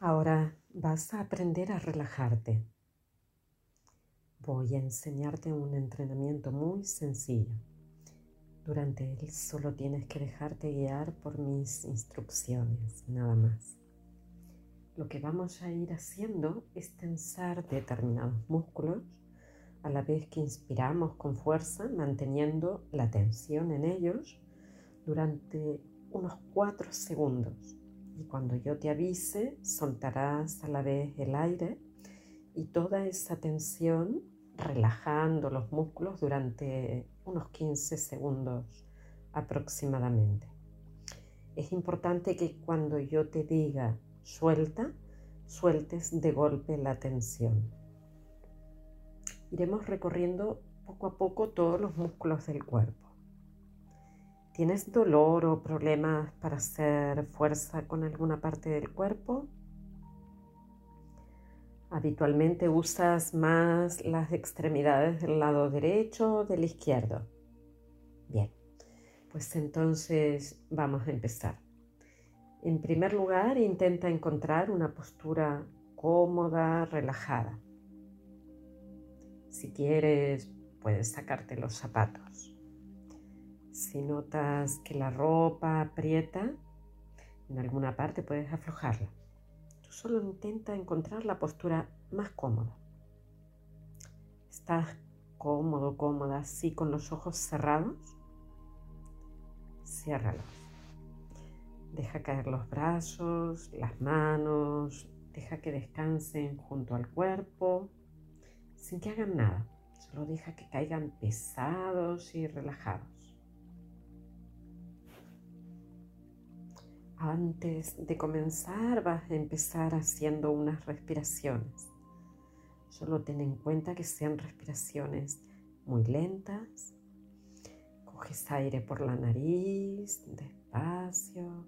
Ahora vas a aprender a relajarte. Voy a enseñarte un entrenamiento muy sencillo. Durante él solo tienes que dejarte guiar por mis instrucciones, nada más. Lo que vamos a ir haciendo es tensar determinados músculos a la vez que inspiramos con fuerza, manteniendo la tensión en ellos durante unos 4 segundos y cuando yo te avise soltarás a la vez el aire y toda esa tensión relajando los músculos durante unos 15 segundos aproximadamente. Es importante que cuando yo te diga suelta, sueltes de golpe la tensión. Iremos recorriendo poco a poco todos los músculos del cuerpo. ¿Tienes dolor o problemas para hacer fuerza con alguna parte del cuerpo? Habitualmente usas más las extremidades del lado derecho o del izquierdo. Bien, pues entonces vamos a empezar. En primer lugar, intenta encontrar una postura cómoda, relajada. Si quieres, puedes sacarte los zapatos. Si notas que la ropa aprieta en alguna parte, puedes aflojarla. Tú solo intenta encontrar la postura más cómoda. ¿Estás cómodo, cómoda, así con los ojos cerrados? Ciérralos. Deja caer los brazos, las manos, deja que descansen junto al cuerpo, sin que hagan nada. Solo deja que caigan pesados y relajados. Antes de comenzar vas a empezar haciendo unas respiraciones. Solo ten en cuenta que sean respiraciones muy lentas. Coges aire por la nariz, despacio.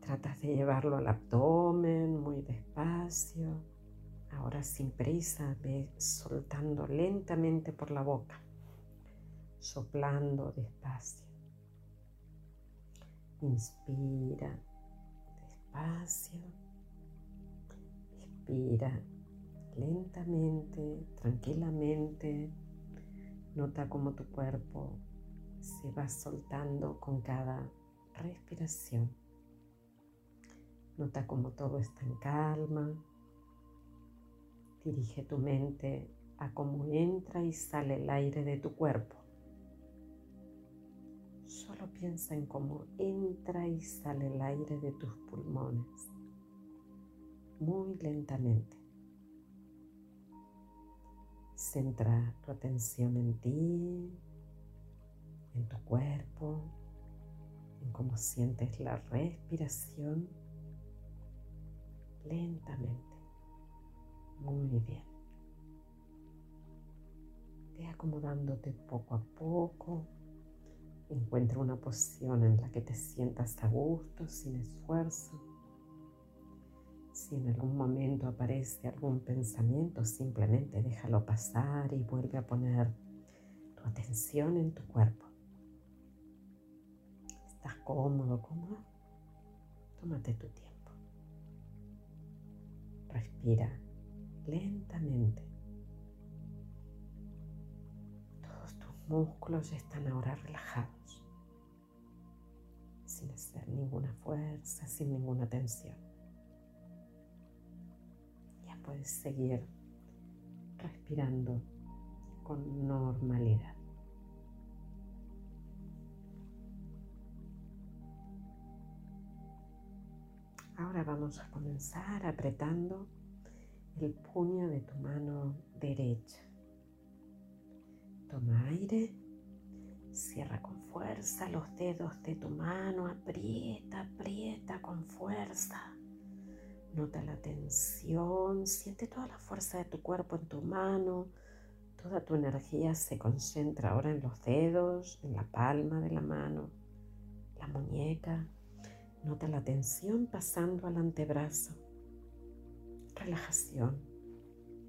Tratas de llevarlo al abdomen muy despacio. Ahora sin prisa, ve soltando lentamente por la boca, soplando despacio. Inspira despacio. Expira lentamente, tranquilamente. Nota cómo tu cuerpo se va soltando con cada respiración. Nota cómo todo está en calma. Dirige tu mente a cómo entra y sale el aire de tu cuerpo. Piensa en cómo entra y sale el aire de tus pulmones, muy lentamente. Centra tu atención en ti, en tu cuerpo, en cómo sientes la respiración lentamente. Muy bien. Ve acomodándote poco a poco Encuentra una posición en la que te sientas a gusto, sin esfuerzo. Si en algún momento aparece algún pensamiento, simplemente déjalo pasar y vuelve a poner tu atención en tu cuerpo. ¿Estás cómodo, cómoda? Tómate tu tiempo. Respira lentamente. Todos tus músculos están ahora relajados sin hacer ninguna fuerza, sin ninguna tensión. Ya puedes seguir respirando con normalidad. Ahora vamos a comenzar apretando el puño de tu mano derecha. Toma aire Cierra con fuerza los dedos de tu mano, aprieta, aprieta con fuerza. Nota la tensión, siente toda la fuerza de tu cuerpo en tu mano. Toda tu energía se concentra ahora en los dedos, en la palma de la mano, la muñeca. Nota la tensión pasando al antebrazo. Relajación.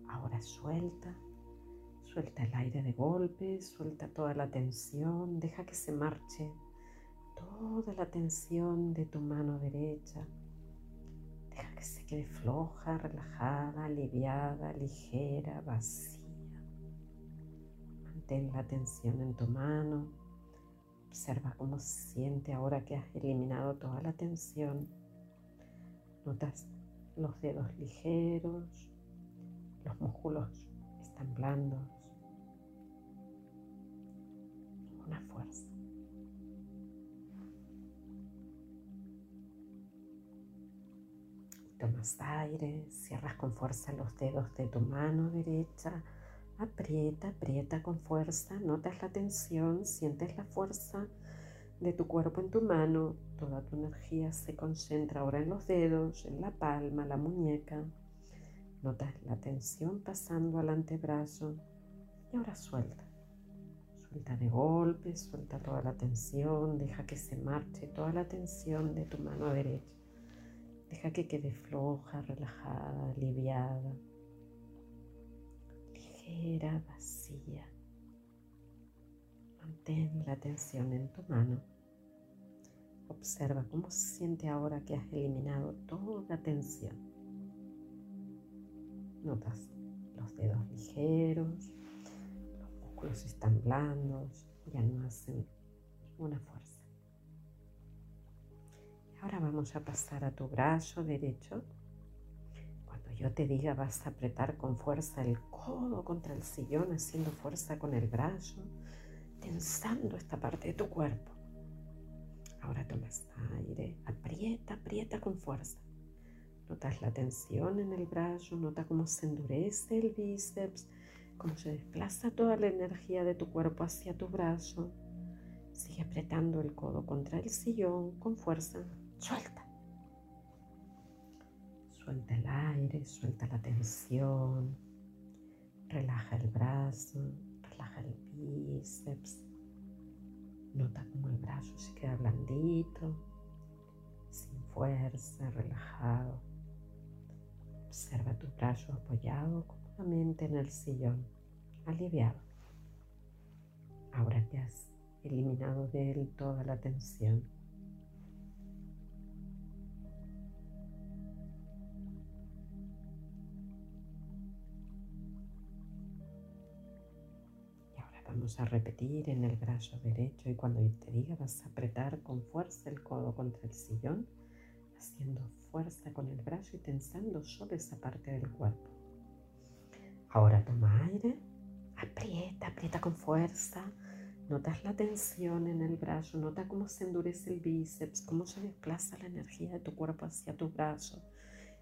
Ahora suelta Suelta el aire de golpe, suelta toda la tensión, deja que se marche toda la tensión de tu mano derecha. Deja que se quede floja, relajada, aliviada, ligera, vacía. Mantén la tensión en tu mano. Observa cómo se siente ahora que has eliminado toda la tensión. Notas los dedos ligeros, los músculos están blandos. Fuerza. Tomas aire, cierras con fuerza los dedos de tu mano derecha, aprieta, aprieta con fuerza, notas la tensión, sientes la fuerza de tu cuerpo en tu mano, toda tu energía se concentra ahora en los dedos, en la palma, la muñeca. Notas la tensión pasando al antebrazo y ahora suelta. Suelta de golpe, suelta toda la tensión, deja que se marche toda la tensión de tu mano derecha. Deja que quede floja, relajada, aliviada, ligera, vacía. Mantén la tensión en tu mano. Observa cómo se siente ahora que has eliminado toda tensión. Notas los dedos ligeros, músculos están blandos, ya no hacen ninguna fuerza. Ahora vamos a pasar a tu brazo derecho. Cuando yo te diga vas a apretar con fuerza el codo contra el sillón, haciendo fuerza con el brazo, tensando esta parte de tu cuerpo. Ahora tomas aire, aprieta, aprieta con fuerza. Notas la tensión en el brazo, nota cómo se endurece el bíceps, cómo se desplaza toda la energía de tu cuerpo hacia tu brazo. Sigue apretando el codo contra el sillón con fuerza. Suelta. Suelta el aire, suelta la tensión. Relaja el brazo, relaja el bíceps. Nota cómo el brazo se queda blandito, sin fuerza, relajado. Observa tu brazo apoyado cómodamente en el sillón, aliviado. Ahora que has eliminado de él toda la tensión. Vamos a repetir en el brazo derecho y cuando te diga vas a apretar con fuerza el codo contra el sillón, haciendo fuerza con el brazo y tensando solo esa parte del cuerpo. Ahora toma aire, aprieta, aprieta con fuerza. Notas la tensión en el brazo, nota cómo se endurece el bíceps, cómo se desplaza la energía de tu cuerpo hacia tu brazo.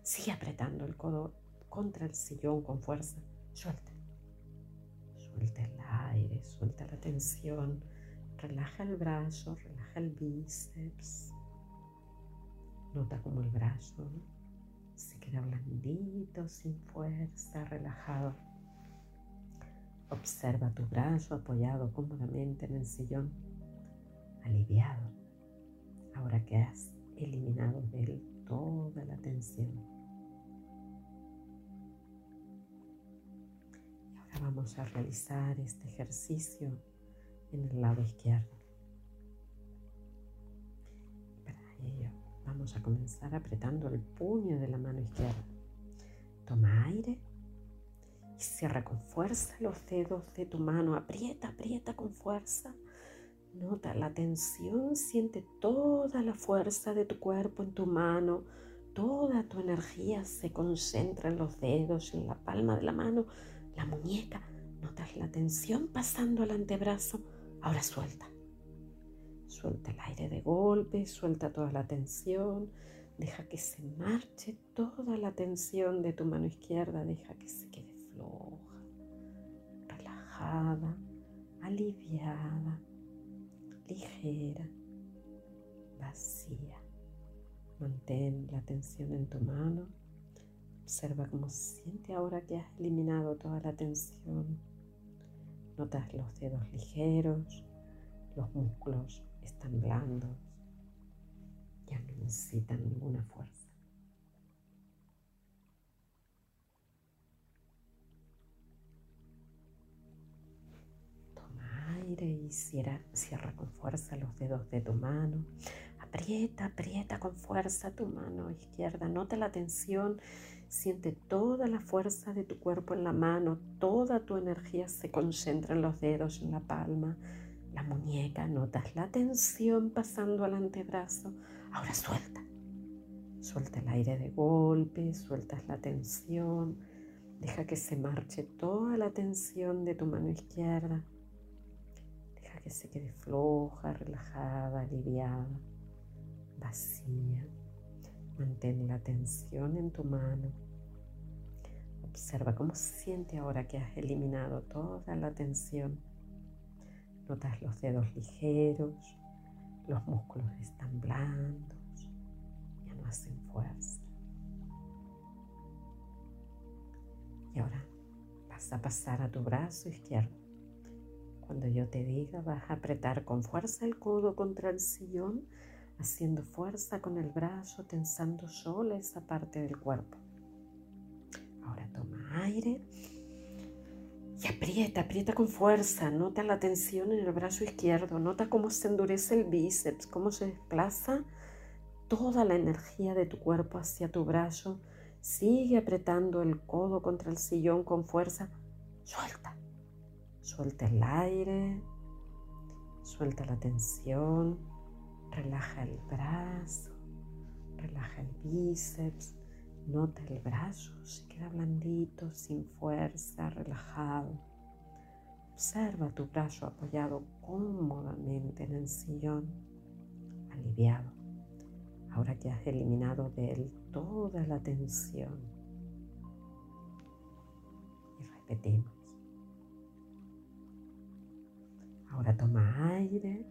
Sigue apretando el codo contra el sillón con fuerza. Suelta. Suelta el aire, suelta la tensión, relaja el brazo, relaja el bíceps. Nota como el brazo queda blandito, sin fuerza, relajado. Observa tu brazo apoyado cómodamente en el sillón, aliviado, ahora que has eliminado de él toda la tensión. vamos a realizar este ejercicio en el lado izquierdo. Para ello vamos a comenzar apretando el puño de la mano izquierda. Toma aire y cierra con fuerza los dedos de tu mano. Aprieta, aprieta con fuerza. Nota la tensión, siente toda la fuerza de tu cuerpo en tu mano. Toda tu energía se concentra en los dedos, en la palma de la mano la muñeca, notas la tensión pasando al antebrazo, ahora suelta. Suelta el aire de golpe, suelta toda la tensión, deja que se marche toda la tensión de tu mano izquierda, deja que se quede floja, relajada, aliviada, ligera, vacía. Mantén la tensión en tu mano Observa cómo se siente ahora que has eliminado toda la tensión. Notas los dedos ligeros, los músculos están blandos, ya no necesitan ninguna fuerza. Toma aire y cierra, cierra con fuerza los dedos de tu mano. Aprieta, aprieta con fuerza tu mano izquierda. Nota la tensión. Siente toda la fuerza de tu cuerpo en la mano. Toda tu energía se concentra en los dedos, en la palma, la muñeca. Notas la tensión pasando al antebrazo. Ahora suelta. Suelta el aire de golpe, sueltas la tensión. Deja que se marche toda la tensión de tu mano izquierda. Deja que se quede floja, relajada, aliviada vacía. Mantén la tensión en tu mano. Observa cómo se siente ahora que has eliminado toda la tensión. Notas los dedos ligeros, los músculos están blandos, ya no hacen fuerza. Y ahora vas a pasar a tu brazo izquierdo. Cuando yo te diga, vas a apretar con fuerza el codo contra el sillón haciendo fuerza con el brazo, tensando sola esa parte del cuerpo. Ahora toma aire y aprieta, aprieta con fuerza. Nota la tensión en el brazo izquierdo, nota cómo se endurece el bíceps, cómo se desplaza toda la energía de tu cuerpo hacia tu brazo. Sigue apretando el codo contra el sillón con fuerza. Suelta. Suelta el aire. Suelta la tensión. Relaja el brazo, relaja el bíceps, nota el brazo, se queda blandito, sin fuerza, relajado. Observa tu brazo apoyado cómodamente en el sillón, aliviado. Ahora que has eliminado de él toda la tensión. Y repetimos. Ahora toma aire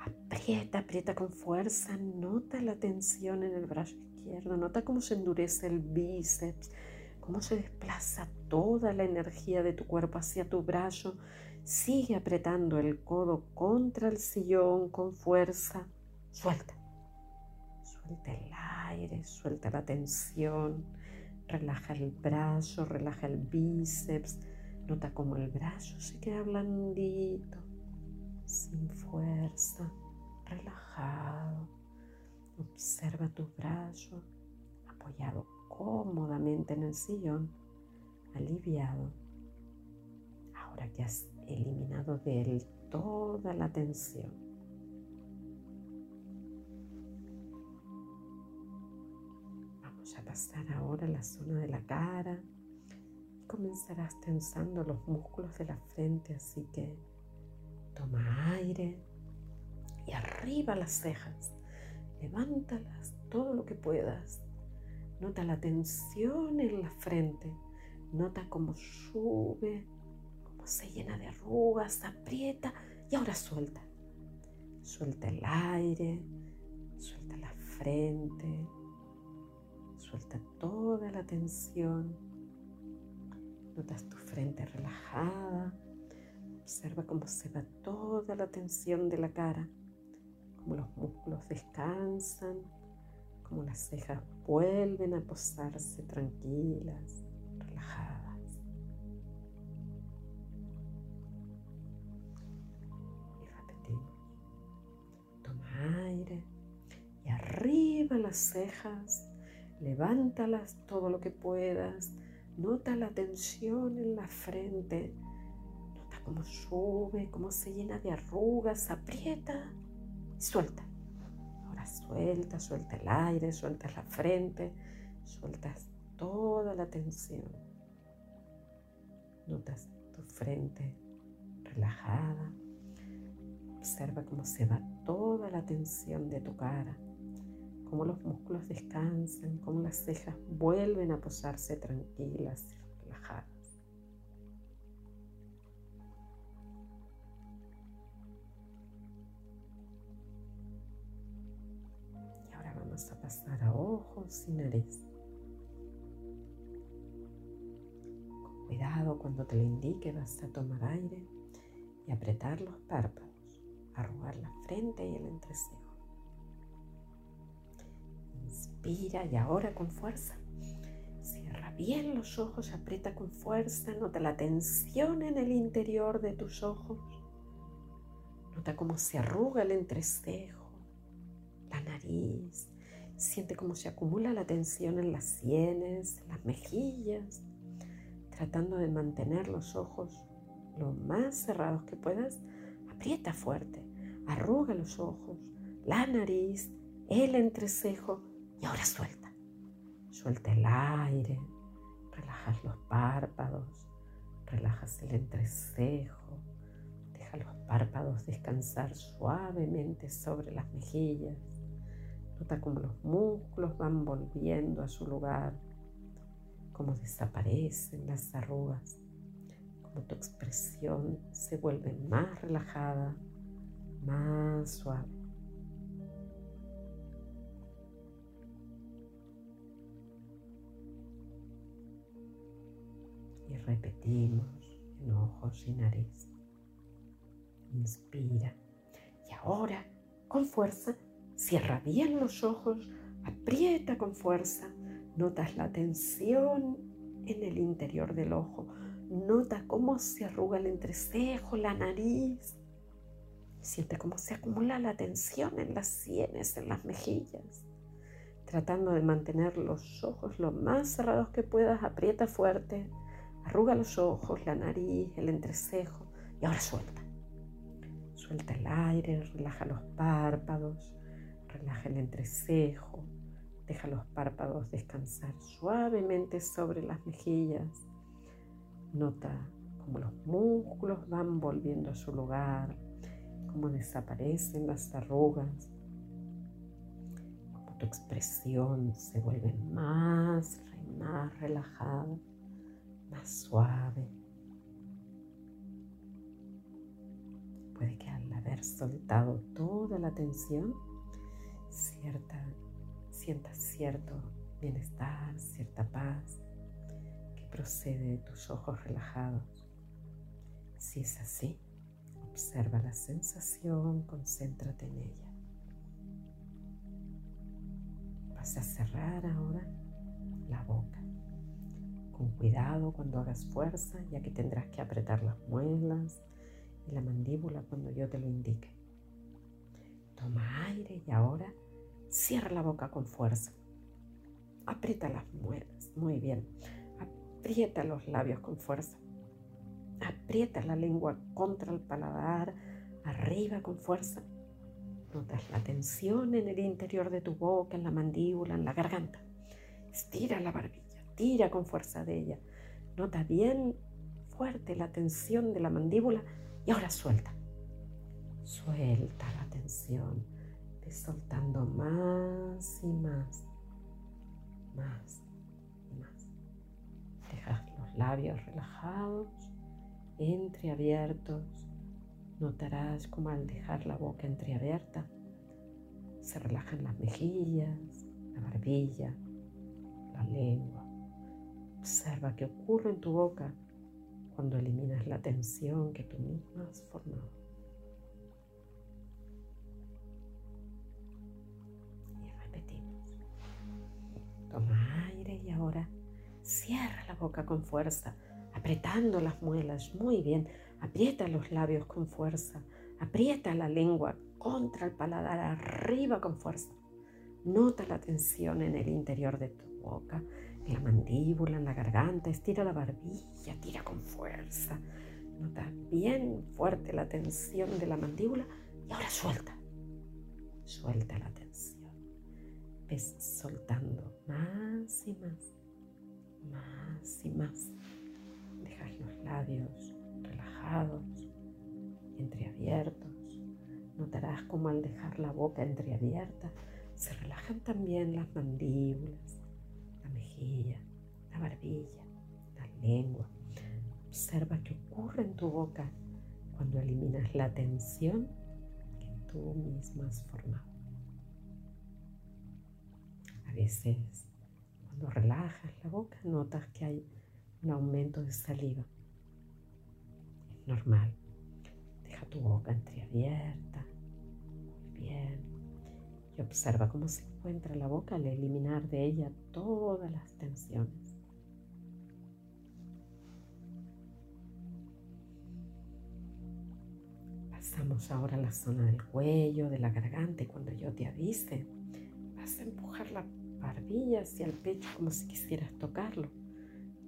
Aprieta, aprieta con fuerza, nota la tensión en el brazo nota cómo se endurece el bíceps, cómo se desplaza toda la energía de tu cuerpo hacia tu brazo. Sigue apretando el codo contra el sillón con fuerza. Suelta. Suelta el aire, suelta la tensión. Relaja el brazo, relaja el bíceps. Nota cómo el brazo se queda blandito sin fuerza, relajado. Observa tu brazo apoyado cómodamente en el sillón, aliviado. Ahora que has eliminado de él toda la tensión. Vamos a pasar ahora a la zona de la cara y comenzarás tensando los músculos de la frente, así que Toma aire y arriba las cejas. Levántalas todo lo que puedas. Nota la tensión en la frente. Nota cómo sube, cómo se llena de arrugas, aprieta y ahora suelta. Suelta el aire, suelta la frente, suelta toda la tensión. Notas tu frente relajada Observa cómo se va toda la tensión de la cara, cómo los músculos descansan, cómo las cejas vuelven a posarse tranquilas, relajadas. Y repetimos. Toma aire y arriba las cejas, levántalas todo lo que puedas, nota la tensión en la frente cómo sube, cómo se llena de arrugas, aprieta suelta. Ahora suelta, suelta el aire, sueltas la frente, sueltas toda la tensión. Notas tu frente relajada. Observa cómo se va toda la tensión de tu cara, cómo los músculos descansan, cómo las cejas vuelven a posarse tranquilas ojos y nariz. Con cuidado cuando te lo indique vas a tomar aire y apretar los párpados, arrugar la frente y el entrecejo. Inspira y ahora con fuerza. Cierra bien los ojos, aprieta con fuerza, nota la tensión en el interior de tus ojos. Nota cómo se arruga el entrecejo la nariz. Siente cómo se acumula la tensión en las sienes, en las mejillas, tratando de mantener los ojos lo más cerrados que puedas. Aprieta fuerte, arruga los ojos, la nariz, el entrecejo y ahora suelta. Suelta el aire, relajas los párpados, relajas el entrecejo, deja los párpados descansar suavemente sobre las mejillas. Nota cómo los músculos van volviendo a su lugar, cómo desaparecen las arrugas, cómo tu expresión se vuelve más relajada, más suave. Y repetimos en ojos y nariz. Inspira. Y ahora, con fuerza, cierra bien los ojos, aprieta con fuerza. Notas la tensión en el interior del ojo. Nota cómo se arruga el entrecejo, la nariz. Siente cómo se acumula la tensión en las sienes, en las mejillas. Tratando de mantener los ojos lo más cerrados que puedas, aprieta fuerte, arruga los ojos, la nariz, el entrecejo y ahora suelta. Suelta el aire, relaja los párpados, relaja el entrecejo, deja los párpados descansar suavemente sobre las mejillas. Nota cómo los músculos van volviendo a su lugar, cómo desaparecen las arrugas, cómo tu expresión se vuelve más más relajada, más suave. Puede que al haber soltado toda la tensión, cierta, sientas cierto bienestar, cierta paz que procede de tus ojos relajados. Si es así, observa la sensación, concéntrate en ella. Vas a cerrar ahora la boca. Con cuidado cuando hagas fuerza, ya que tendrás que apretar las muelas, la mandíbula cuando yo te lo indique. Toma aire y ahora cierra la boca con fuerza. Aprieta las muelas, muy bien. Aprieta los labios con fuerza. Aprieta la lengua contra el paladar, arriba con fuerza. Notas la tensión en el interior de tu boca, en la mandíbula, en la garganta. Estira la barbilla, tira con fuerza de ella. Nota bien fuerte la tensión de la mandíbula y ahora suelta. Suelta la tensión, de soltando más y más, más y más. Dejas los labios relajados, entreabiertos. Notarás como al dejar la boca entreabierta se relajan las mejillas, la barbilla, la lengua. Observa qué ocurre en tu boca cuando eliminas la tensión que tú misma has formado. La boca con fuerza, apretando las muelas. Muy bien. Aprieta los labios con fuerza. Aprieta la lengua contra el paladar arriba con fuerza. Nota la tensión en el interior de tu boca en la mandíbula, en la garganta, estira la barbilla, tira con fuerza. Nota bien fuerte la tensión de la mandíbula y ahora suelta. Suelta la tensión. Ves soltando más y más, más y más. Dejas los labios relajados, entreabiertos. Notarás como al dejar la boca entreabierta se relajan también las mandíbulas, la barbilla, la lengua. Observa qué ocurre en tu boca cuando eliminas la tensión que tú misma has formado. A veces, cuando relajas la boca, notas que hay un aumento de saliva. Es normal. Deja tu boca entreabierta. Muy bien y observa cómo se encuentra la boca al eliminar de ella todas las tensiones. Pasamos ahora a la zona del cuello, de la garganta y cuando yo te avise, vas a empujar la barbilla hacia el pecho como si quisieras tocarlo,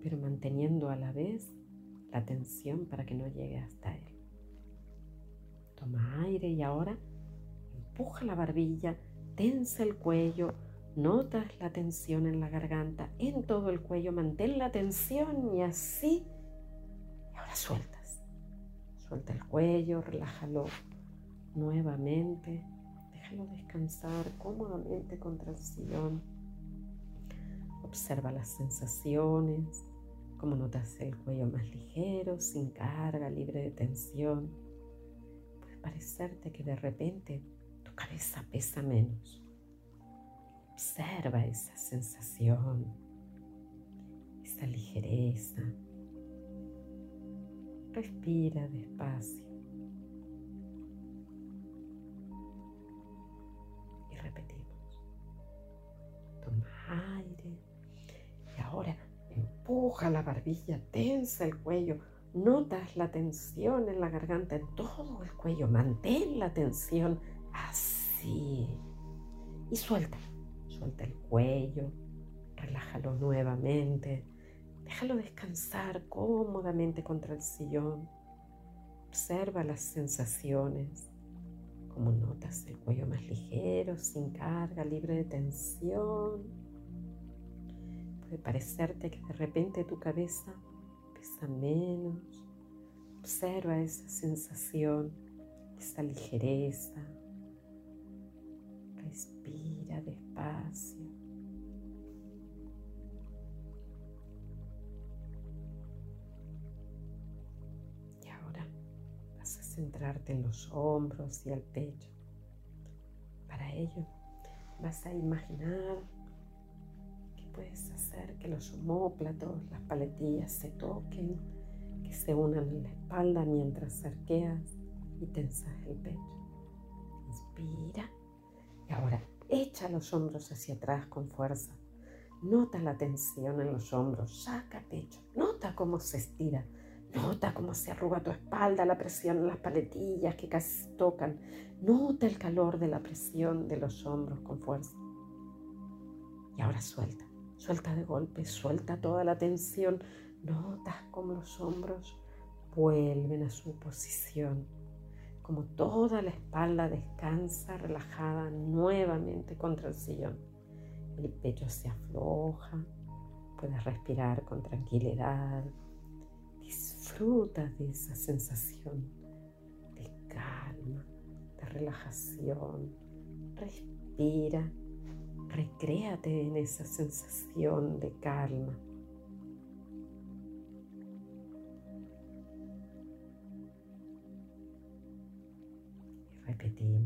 pero manteniendo a la vez la tensión para que no llegue hasta él. Toma aire y ahora empuja la barbilla, tensa el cuello, notas la tensión en la garganta, en todo el cuello, mantén la tensión y así, y ahora sueltas. Suelta el cuello, relájalo nuevamente, déjalo descansar cómodamente contra el sillón. Observa las sensaciones, cómo notas el cuello más ligero, sin carga, libre de tensión parecerte que de repente tu cabeza pesa menos. Observa esa sensación, esa ligereza. Respira despacio. Y repetimos. Toma aire. Empuja la barbilla, tensa el cuello Notas la tensión en la garganta, en todo el cuello. Mantén la tensión así. Y suelta. Suelta el cuello. Relájalo nuevamente. Déjalo descansar cómodamente contra el sillón. Observa las sensaciones. Como notas el cuello más ligero, sin carga, libre de tensión. Puede parecerte que de repente tu cabeza menos. Observa esa sensación, esa ligereza. Respira despacio. Y ahora vas a centrarte en los hombros y el pecho. Para ello vas a imaginar puedes hacer que los homóplatos, las paletillas se toquen, que se unan en la espalda mientras arqueas y tensas el pecho. Inspira y ahora echa los hombros hacia atrás con fuerza. Nota la tensión en los hombros, saca pecho, nota cómo se estira, nota cómo se arruga tu espalda, la presión en las paletillas que casi tocan, nota el calor de la presión de los hombros con fuerza. Y ahora suelta. Suelta de golpe, suelta toda la tensión. Notas como los hombros vuelven a su posición, como toda la espalda descansa relajada nuevamente contra el sillón. El pecho se afloja, puedes respirar con tranquilidad. Disfruta de esa sensación de calma, de relajación. Respira Recréate en esa sensación de calma. Y repetimos.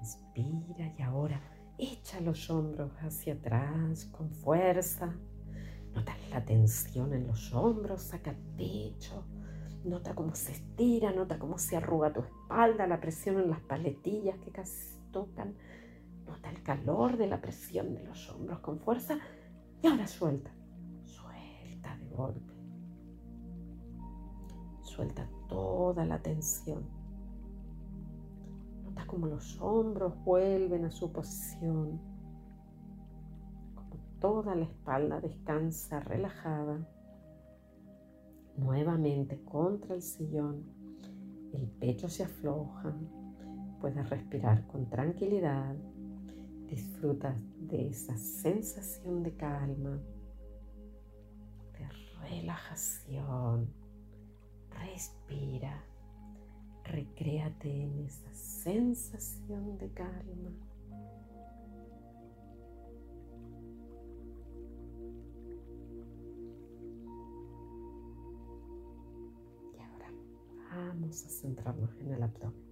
Inspira y ahora echa los hombros hacia atrás con fuerza. Nota la tensión en los hombros, saca pecho. Nota cómo se estira, nota cómo se arruga tu espalda, la presión en las paletillas que casi tocan Nota el calor de la presión de los hombros con fuerza y ahora suelta. Suelta de golpe. Suelta toda la tensión. Nota como los hombros vuelven a su posición. Como toda la espalda descansa relajada. Nuevamente contra el sillón. El pecho se afloja. Puedes respirar con tranquilidad Disfruta de esa sensación de calma, de relajación. Respira, recréate en esa sensación de calma. Y ahora vamos a centrarnos en el abdomen.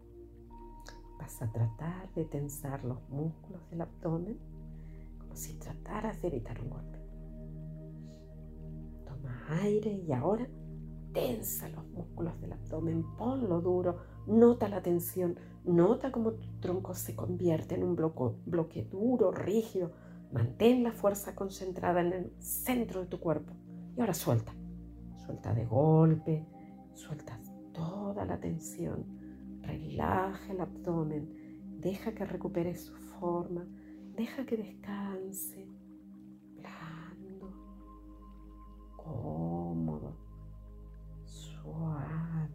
Vas a tratar de tensar los músculos del abdomen como si trataras de evitar un golpe. Toma aire y ahora tensa los músculos del abdomen, ponlo duro, nota la tensión, nota cómo tu tronco se convierte en un bloque, bloque duro, rígido. Mantén la fuerza concentrada en el centro de tu cuerpo. Y ahora suelta. Suelta de golpe, suelta toda la tensión Relaja el abdomen, deja que recupere su forma, deja que descanse, blando, cómodo, suave.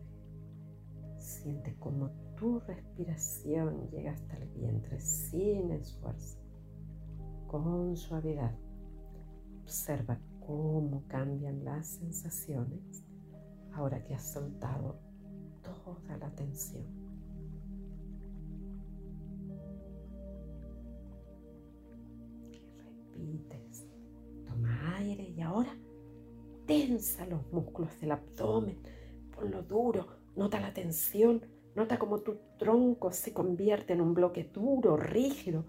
Siente como tu respiración llega hasta el vientre sin esfuerzo, con suavidad. Observa cómo cambian las sensaciones ahora que has soltado toda la tensión. Toma aire y ahora tensa los músculos del abdomen, ponlo duro, nota la tensión, nota cómo tu tronco se convierte en un bloque duro, rígido.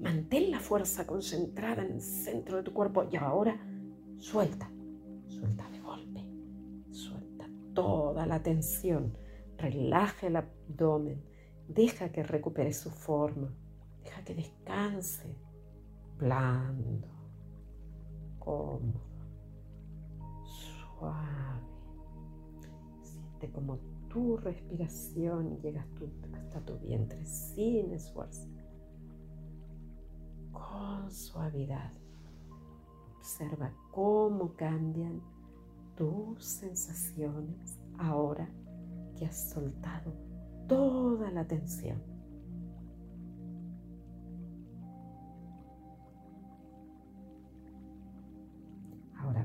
Mantén la fuerza concentrada en el centro de tu cuerpo y ahora suelta, suelta de golpe, suelta toda la tensión, relaja el abdomen, deja que recupere su forma, deja que descanse, blando, cómodo, suave. Siente como tu respiración llega hasta tu vientre sin esfuerzo, con suavidad. Observa cómo cambian tus sensaciones ahora que has soltado toda la tensión.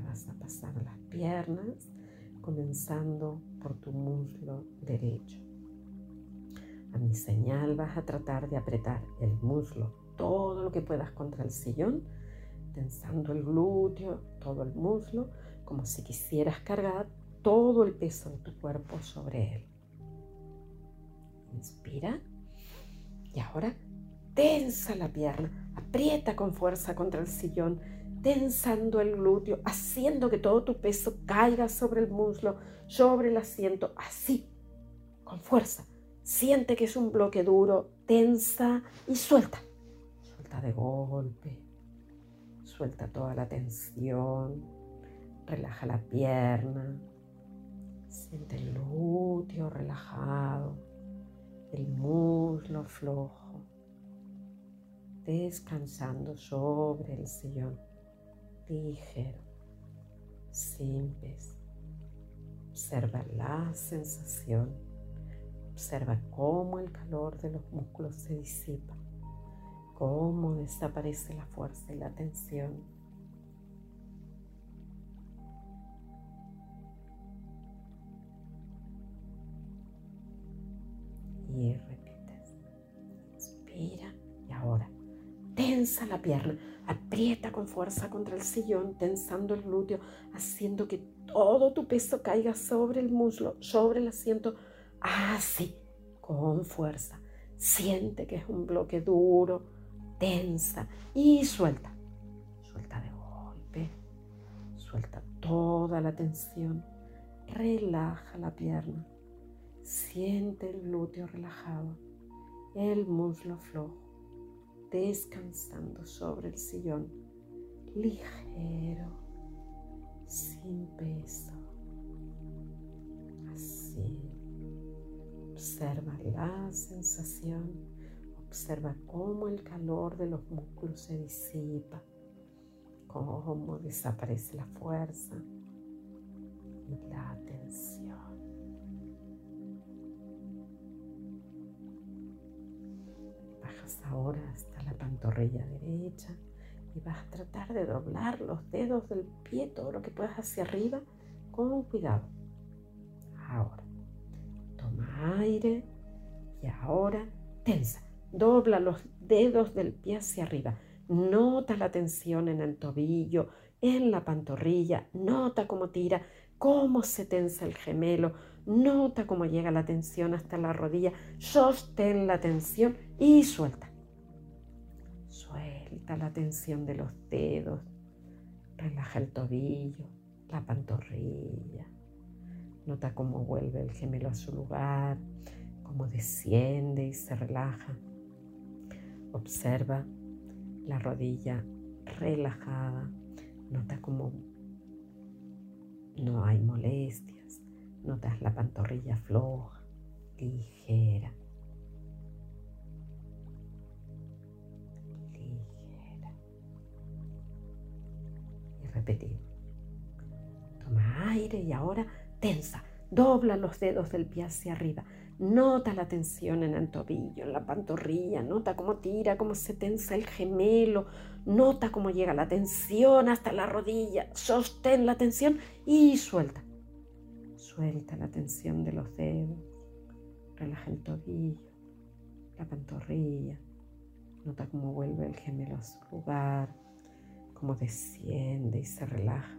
Vas a pasar las piernas, comenzando por tu muslo derecho. A mi señal vas a tratar de apretar el muslo todo lo que puedas contra el sillón tensando el glúteo, todo el muslo, como si quisieras cargar todo el peso de tu cuerpo sobre él. Inspira y ahora tensa la pierna, aprieta con fuerza contra el sillón, tensando el glúteo, haciendo que todo tu peso caiga sobre el muslo, sobre el asiento, así, con fuerza. Siente que es un bloque duro, tensa y suelta. Suelta de golpe, Suelta toda la tensión. Relaja la pierna. Siente el glúteo relajado. El muslo flojo. Descansando sobre el sillón. Ligero. Sin. Observa la sensación. Observa cómo el calor de los músculos se disipa cómo desaparece la fuerza y la tensión. Y repites. Inspira y ahora tensa la pierna, aprieta con fuerza contra el sillón, tensando el glúteo, haciendo que todo tu peso caiga sobre el muslo, sobre el asiento, así, con fuerza. Siente que es un bloque duro, tensa y suelta. Suelta de golpe. Suelta toda la tensión. Relaja la pierna. Siente el glúteo relajado, el muslo flojo, descansando sobre el sillón, ligero, sin peso. Así. Observa la sensación Observa cómo el calor de los músculos se disipa, cómo desaparece la fuerza y la tensión. Ahora hasta la pantorrilla derecha y vas a tratar de doblar los dedos del pie, todo lo que puedas hacia arriba, con cuidado. Ahora, toma aire y ahora tensa Dobla los dedos del pie hacia arriba. Nota la tensión en el tobillo, en la pantorrilla. Nota cómo tira, cómo se tensa el gemelo. Nota cómo llega la tensión hasta la rodilla. Sostén la tensión y suelta. Suelta la tensión de los dedos. Relaja el tobillo, la pantorrilla. Nota cómo vuelve el gemelo a su lugar, cómo desciende y se relaja. Observa la rodilla relajada. Nota cómo no hay molestias. Notas la pantorrilla floja. ligera. Y repetimos. Toma aire y ahora tensa. Dobla los dedos del pie hacia arriba. Nota la tensión en el tobillo, en la pantorrilla, nota cómo tira, cómo se tensa el gemelo, nota cómo llega la tensión hasta la rodilla, sostén la tensión y suelta. Suelta la tensión de los dedos, relaja el tobillo, la pantorrilla, nota cómo vuelve el gemelo a su lugar, cómo desciende y se relaja.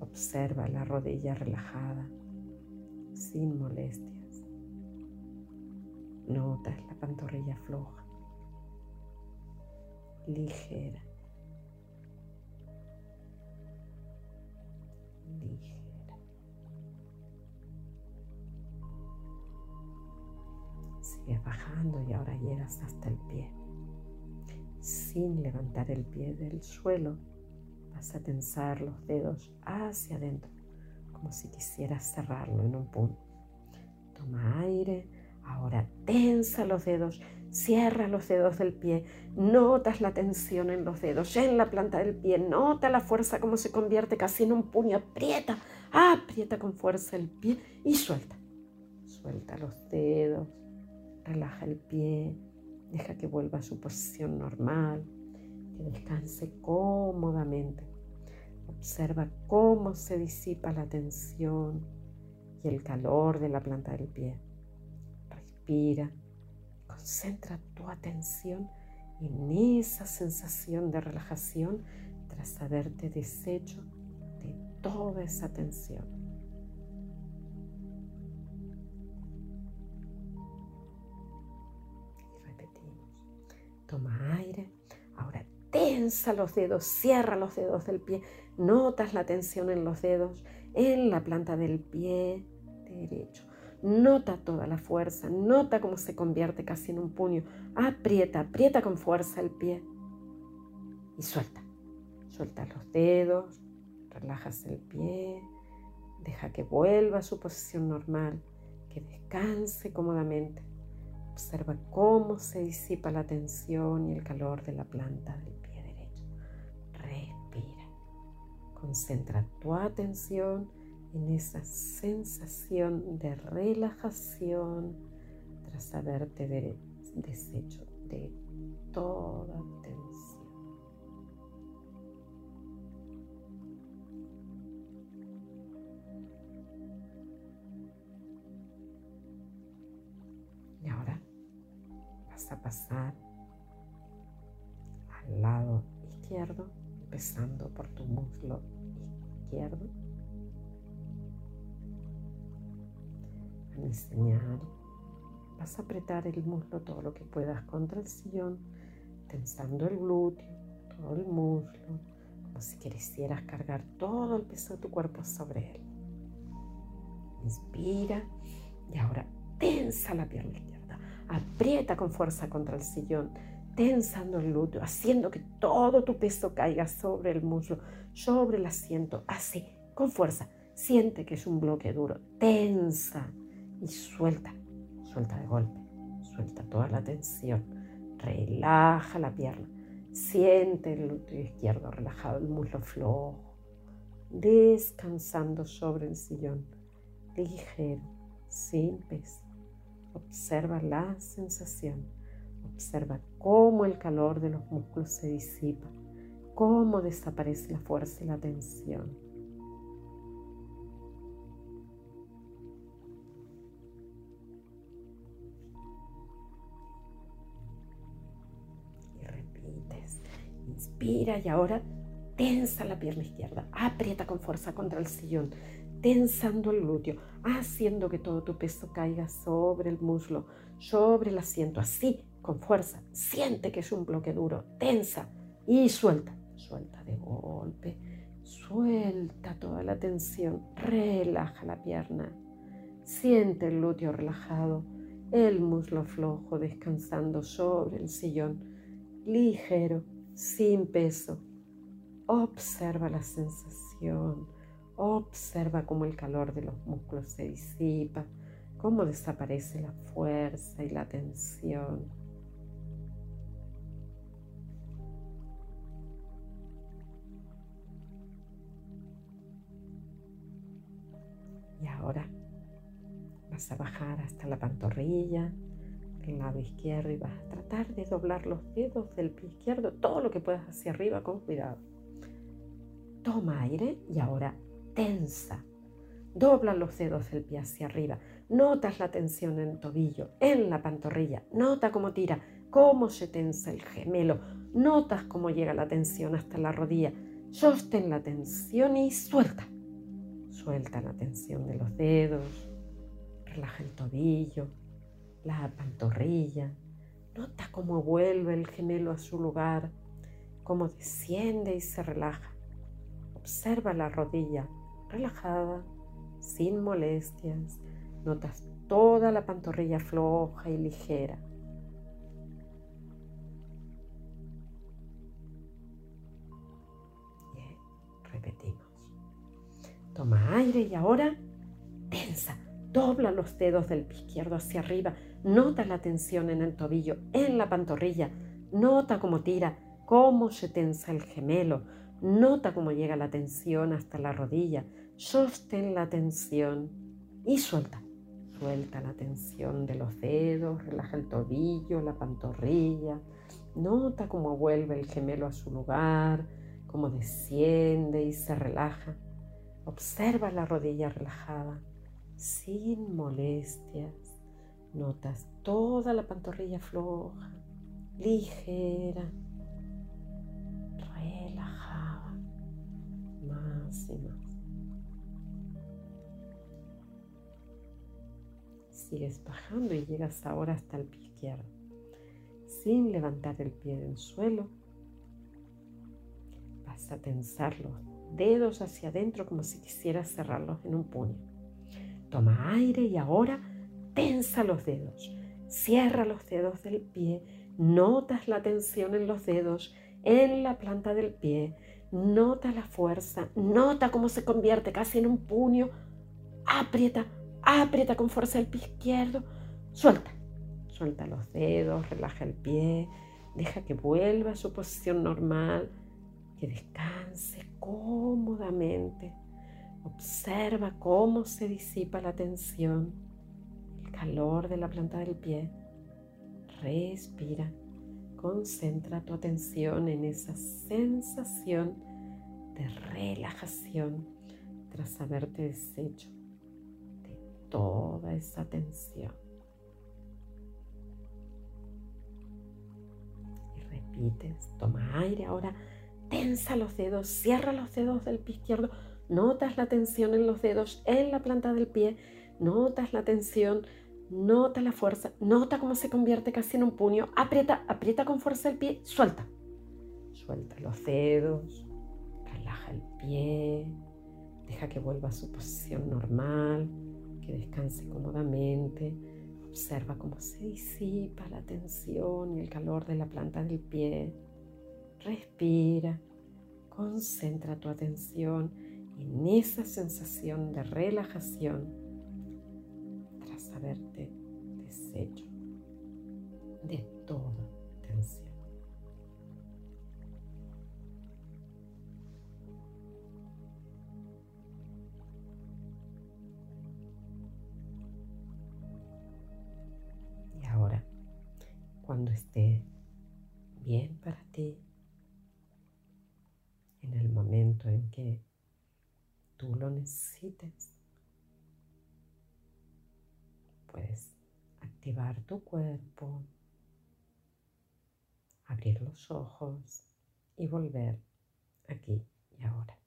Observa la rodilla relajada, sin molestia. Notas la pantorrilla floja, ligera, ligera. Sigues bajando y ahora llegas hasta el pie. Sin levantar el pie del suelo, vas a tensar los dedos hacia adentro, como si quisieras cerrarlo en un punto. Toma aire Ahora tensa los dedos, cierra los dedos del pie, notas la tensión en los dedos, en la planta del pie, nota la fuerza como se convierte casi en un puño, aprieta, aprieta con fuerza el pie y suelta. Suelta los dedos, relaja el pie, deja que vuelva a su posición normal, que descanse cómodamente. Observa cómo se disipa la tensión y el calor de la planta del pie. Respira, concentra tu atención en esa sensación de relajación tras haberte deshecho de toda esa tensión. Toma aire. Ahora tensa los dedos, cierra los dedos del pie. Notas la tensión en los dedos, en la planta del pie derecho. Nota toda la fuerza, nota cómo se convierte casi en un puño. Aprieta, aprieta con fuerza el pie y suelta. Suelta los dedos, relajas el pie, deja que vuelva a su posición normal, que descanse cómodamente. Observa cómo se disipa la tensión y el calor de la planta del pie derecho. Respira. Concentra tu atención en esa sensación de relajación tras haberte deshecho de toda vas a pasar al lado izquierdo, empezando por tu muslo izquierdo señal, vas a apretar el muslo todo lo que puedas contra el sillón, tensando el glúteo, todo el muslo, como si quisieras cargar todo el peso de tu cuerpo sobre él. Inspira y ahora tensa la pierna aprieta con fuerza contra el sillón, tensando el glúteo, haciendo que todo tu peso caiga sobre el muslo, sobre el asiento, así, con fuerza. Siente que es un bloque duro, tensa y suelta, suelta de golpe, suelta toda la tensión, relaja la pierna, siente el glúteo izquierdo relajado, el muslo flojo, descansando sobre el sillón, ligero, sin peso. Observa la sensación, observa cómo el calor de los músculos se disipa, cómo desaparece la fuerza y la tensión. Inspira y ahora tensa la pierna izquierda, aprieta con fuerza contra el sillón, tensando el glúteo, haciendo que todo tu peso caiga sobre el muslo, sobre el asiento, así, con fuerza. Siente que es un bloque duro, tensa y suelta, suelta de golpe, suelta toda la tensión, relaja la pierna, siente el glúteo relajado, el muslo flojo descansando sobre el sillón, ligero sin peso. Observa la sensación, observa cómo el calor de los músculos se disipa, cómo desaparece la fuerza y la tensión. Y ahora vas a bajar hasta la pantorrilla del lado izquierdo y vas a tratar de doblar los dedos del pie izquierdo, todo lo que puedas hacia arriba con cuidado. Toma aire y ahora tensa. Dobla los dedos del pie hacia arriba. Notas la tensión en el tobillo, en la pantorrilla. Nota cómo tira, cómo se tensa el gemelo. Notas cómo llega la tensión hasta la rodilla. Sostén la tensión y suelta. Suelta la tensión de los dedos. Relaja el tobillo, la pantorrilla. Nota cómo vuelve el gemelo a su lugar, cómo desciende y se relaja. Observa la rodilla relajada, sin molestias. Notas toda la pantorrilla floja y ligera. Bien, repetimos. Toma aire y ahora tensa. Dobla los dedos del pie izquierdo hacia arriba. Nota la tensión en el tobillo, en la pantorrilla. Nota cómo tira, cómo se tensa el gemelo. Nota cómo llega la tensión hasta la rodilla. Sostén la tensión y suelta. Suelta la tensión de los dedos, relaja el tobillo, la pantorrilla. Nota cómo vuelve el gemelo a su lugar, cómo desciende y se relaja. Observa la rodilla relajada, sin molestias. Notas toda la pantorrilla floja, ligera. Sigues bajando y llegas ahora hasta el pie izquierdo. Sin levantar el pie del suelo, vas a tensar los dedos hacia adentro como si quisieras cerrarlos en un puño. Toma aire y ahora tensa los dedos. Cierra los dedos del pie. Notas la tensión en los dedos, en la planta del pie Nota la fuerza, nota cómo se convierte casi en un puño. Aprieta, aprieta con fuerza el pie izquierdo. Suelta, suelta los dedos, relaja el pie, deja que vuelva a su posición normal, que descanse cómodamente. Observa cómo se disipa la tensión, el calor de la planta del pie. Respira. Concentra tu atención en esa sensación de relajación tras haberte deshecho de toda esa tensión. Y repites, toma aire ahora, tensa los dedos, cierra los dedos del pie izquierdo, notas la tensión en los dedos, en la planta del pie, notas la tensión Nota la fuerza, nota cómo se convierte casi en un puño. Aprieta, aprieta con fuerza el pie, suelta. Suelta los dedos, relaja el pie, deja que vuelva a su posición normal, que descanse cómodamente. Observa cómo se disipa la tensión y el calor de la planta del pie. Respira, concentra tu atención en esa sensación de relajación haberte deshecho de toda tensión. Y ahora, cuando esté bien para ti, en el momento en que tú lo necesites, puedes activar tu cuerpo, abrir los ojos y volver aquí y ahora.